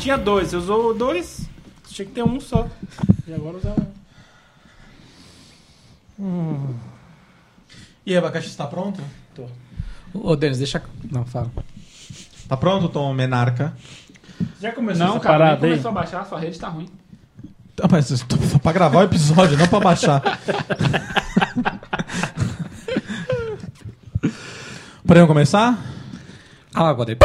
Tinha dois, você usou dois, tinha que ter um só. E agora usar um. E aí, abacaxi, está pronto? Tô. Ô, Denis, deixa. Não, fala. Tá pronto, Tom Menarca? Já começou Não, essa cara, parada aí? começou a baixar, sua rede tá ruim. Ah, mas eu tô- só pra gravar o episódio, não pra baixar. Podemos começar? Ah, agora.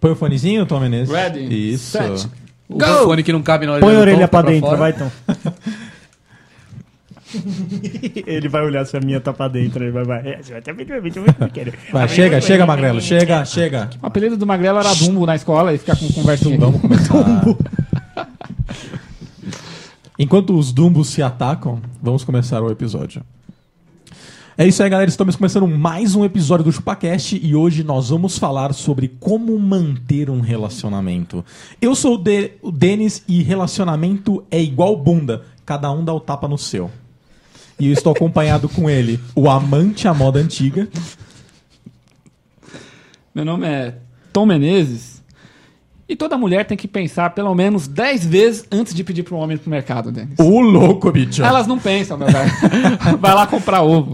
Põe o fonezinho, Tom Menezes. Ready, Isso. set. O fone que não cabe na Põe a orelha Tom, pra tá dentro, fora. vai então. ele vai olhar se a minha tá pra dentro. Ele vai, vai. É, vai chega, chega, Magrelo. Chega, chega. O apelido do Magrelo era Dumbo na escola e ficar com conversinha aqui. Vamos começar. Enquanto os Dumbos se atacam, vamos começar o episódio. É isso aí, galera. Estamos começando mais um episódio do ChupaCast e hoje nós vamos falar sobre como manter um relacionamento. Eu sou o, De o Denis e relacionamento é igual bunda. Cada um dá o tapa no seu. E eu estou acompanhado com ele, o amante à moda antiga. Meu nome é Tom Menezes. E toda mulher tem que pensar pelo menos 10 vezes antes de pedir para um homem pro mercado, Denis. O louco, bicho. Elas não pensam, meu velho. Vai lá comprar ovo.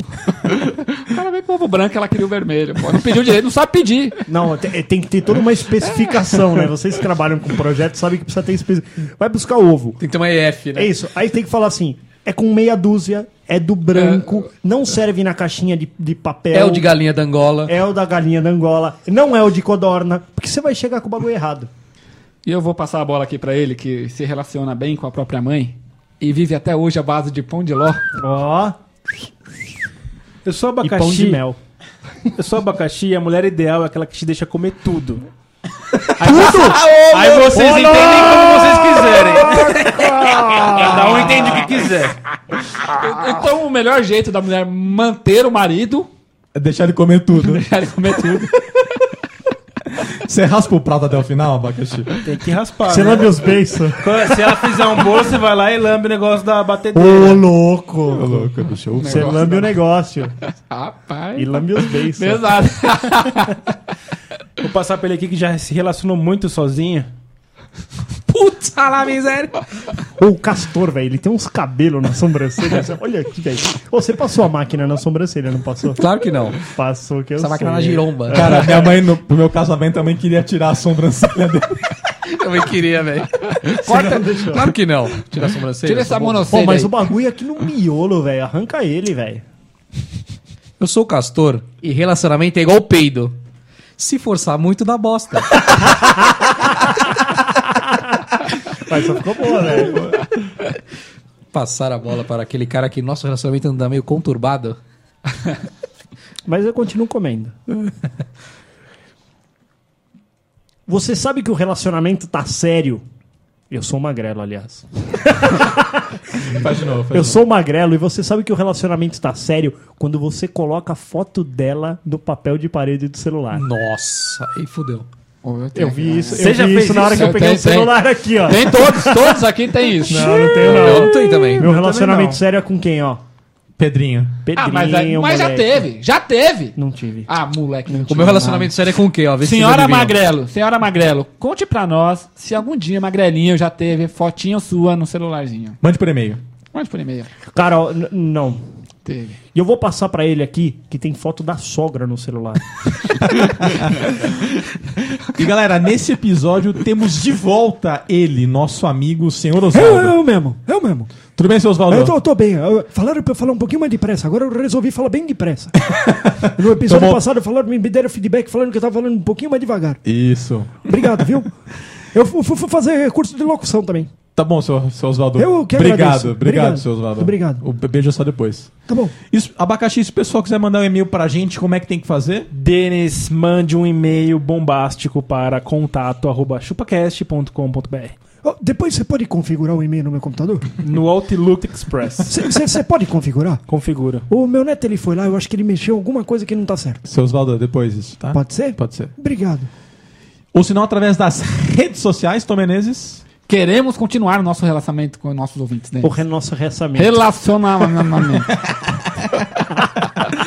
O cara vem com ovo branco, ela queria o vermelho. Pô, não pediu direito, não sabe pedir. Não, te- tem que ter toda uma especificação, né? Vocês que trabalham com projeto sabem que precisa ter especificação. Vai buscar ovo. Tem que ter uma EF, né? É isso. Aí tem que falar assim: é com meia dúzia, é do branco, não serve na caixinha de, de papel. É o de galinha da Angola. É o da galinha da Angola. Não é o de codorna, porque você vai chegar com o bagulho errado. E eu vou passar a bola aqui pra ele, que se relaciona bem com a própria mãe e vive até hoje à base de pão de ló. Ó, Eu sou e pão de abacaxi. mel. Eu sou abacaxi e a mulher ideal é aquela que te deixa comer tudo. Aí, aí vocês entendem como vocês quiserem. Cada um entende o que quiser. Então o melhor jeito da mulher manter o marido É deixar ele comer tudo. é ele comer tudo. Você raspa o prato até o final, abacaxi? Tem que raspar. Você né? lambe os beiços. Se ela fizer um bolo, você vai lá e lambe o negócio da Ô, batedeira. louco. Ô, louco, bicho. Você lambe o negócio. Rapaz. E lambe os beiços. Pesado. Vou passar pra ele aqui que já se relacionou muito sozinho. Putz, lá, miséria. Ô, o castor, velho, ele tem uns cabelos na sobrancelha. Olha aqui, velho. Ô, você passou a máquina na sobrancelha, não passou? Claro que não. Passou, que eu Essa máquina sei. na giromba. Cara, minha mãe, no, pro meu casamento, também queria tirar a sobrancelha dele. Eu também queria, velho. Corta, deixou. Claro que não. Tira a sobrancelha. Tira essa tá bom. Pô, monocelha mas aí. o bagulho é aqui no miolo, velho. Arranca ele, velho. Eu sou o castor e relacionamento é igual peido. Se forçar muito, dá bosta. Mas só ficou boa, velho. Passar a bola para aquele cara que nosso relacionamento anda meio conturbado. Mas eu continuo comendo. Você sabe que o relacionamento tá sério? Eu sou magrelo, aliás. Faz de novo. Faz Eu de sou magrelo e você sabe que o relacionamento tá sério quando você coloca a foto dela no papel de parede do celular. Nossa, aí fudeu. Eu vi isso, Você eu já vi fez isso na hora isso? que eu peguei Tem, o celular aqui, ó. Tem todos, todos aqui tem isso. Não, não tenho Eu não. não tenho também. Meu relacionamento não. sério é com quem, ó? Pedrinho. Pedrinho, Ah, mas, aí- mas já teve, já teve. Não tive. Ah, moleque. O meu relacionamento sério é com o quê? Ó, Senhora. Magrelo, senhora Magrelo, conte pra nós se algum dia Magrelinho já teve fotinha sua no celularzinho. Mande por e-mail. Mande por e-mail. N- não. Teve. E eu vou passar pra ele aqui que tem foto da sogra no celular. E galera, nesse episódio temos de volta ele, nosso amigo, senhor Eu, Oswaldo. eu mesmo, eu mesmo. Tudo bem, seu Oswaldo? Eu tô, tô bem. Eu- Falaram pra eu falar um pouquinho mais depressa. Agora eu resolvi falar bem depressa. No episódio Tomou- passado falaram, me deram feedback falando que eu tava falando um pouquinho mais devagar. Isso. Obrigado, viu? Eu fu- fu- fui fazer curso de locução também. Tá bom, seu, seu Oswaldo. Eu que Obrigado, agradeço. obrigado, Obrigado. seu Oswaldo. Obrigado. O beijo é só depois. Tá bom. Isso, abacaxi, se o pessoal quiser mandar um e-mail pra gente, como é que tem que fazer? Denis, mande um e-mail bombástico para contato@chupacast.com.br Ó, depois você pode configurar o e-mail no meu computador? no Outlook Express. Você pode configurar? Configura. O meu neto ele foi lá, eu acho que ele mexeu alguma coisa que não tá certo. Seu Oswaldo, depois isso, tá? Pode ser? Pode ser. Obrigado. Ou se não, através das redes sociais, Tom Menezes. Queremos continuar o nosso relacionamento com nossos ouvintes, né? O nosso ressamento. Relacionamento.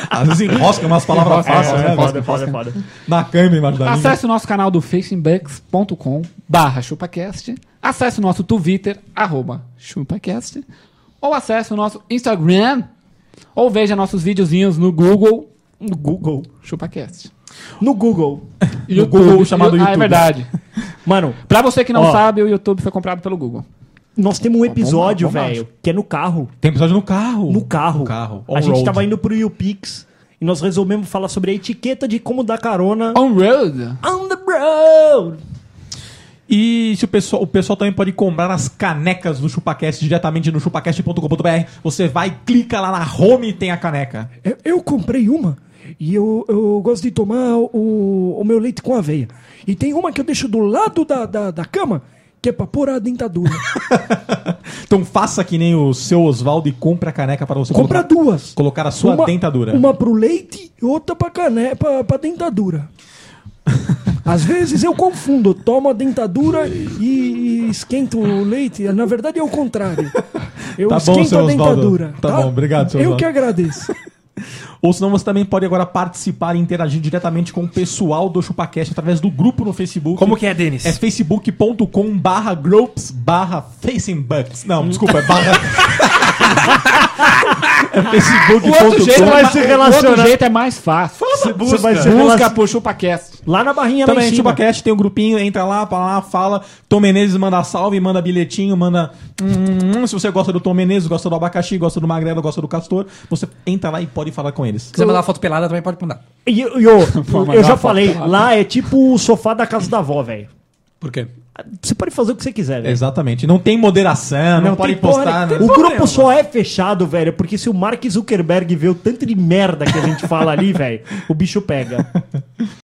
Às vezes enrosca umas palavras fáceis, né? é foda, velho? é foda, é foda. Na câmera língua. Acesse o nosso canal do facebookcom barra chupacast. Acesse o nosso Twitter, arroba chupacast. Ou acesse o nosso Instagram. Ou veja nossos videozinhos no Google, No Google. chupacast. No Google. No Google chamado Ah, é YouTube. verdade. Mano, Pra você que não Ó. sabe, o YouTube foi comprado pelo Google. nós temos um episódio, lá, velho, que é no carro. Tem episódio no carro. No carro. No carro. A gente tava indo pro YouPix e nós resolvemos falar sobre a etiqueta de como dar carona On-road. on the road. E se o pessoal, o pessoal também pode comprar as canecas do ChupaCast diretamente no chupacast.com.br. Você vai, clica lá na home e tem a caneca. Eu, eu comprei uma e eu, eu gosto de tomar o, o meu leite com aveia. E tem uma que eu deixo do lado da, da, da cama, que é pra pôr a dentadura. Então faça que nem o seu Oswaldo e compre a caneca para você Compra colocar, duas. colocar a sua dentadura. Uma pro leite e outra pra, cane... pra, pra dentadura. Às vezes eu confundo, tomo a dentadura e, esquento o leite. Na verdade é o contrário. Eu Tá bom, esquento seu a Osvaldo. dentadura. Tá bom, obrigado, seu Eu Osvaldo. que agradeço. Ou senão você também pode agora participar e interagir diretamente com o pessoal do ChupaCast através do grupo no Facebook. Como que é, Denis? É facebook.com barra groups barra facingbucks. Não, desculpa, é barra... é O outro jeito, vai se ma- o relacionar. outro jeito é mais fácil. Você vai ser Busca relacion- por ChupaCast. Lá na barrinha lá Também, em cima. ChupaCast tem um grupinho, entra lá, pra lá, fala. Tom Menezes manda salve, manda bilhetinho, manda. hum, se você gosta do Tom Menezes, gosta do abacaxi, gosta do magrelo, gosta do castor, você entra lá e pode falar com eles. Se quiser mandar foto pelada, também pode mandar. E, e, ô, mandar eu já falei, lá é tipo o sofá da casa da avó, velho. Por quê? Você pode fazer o que você quiser, velho. Exatamente. Não tem moderação, não, pode tem porra- postar. O né? grupo só é fechado, velho, porque se o Mark Zuckerberg vê o tanto de merda que a gente fala ali, velho, o bicho pega.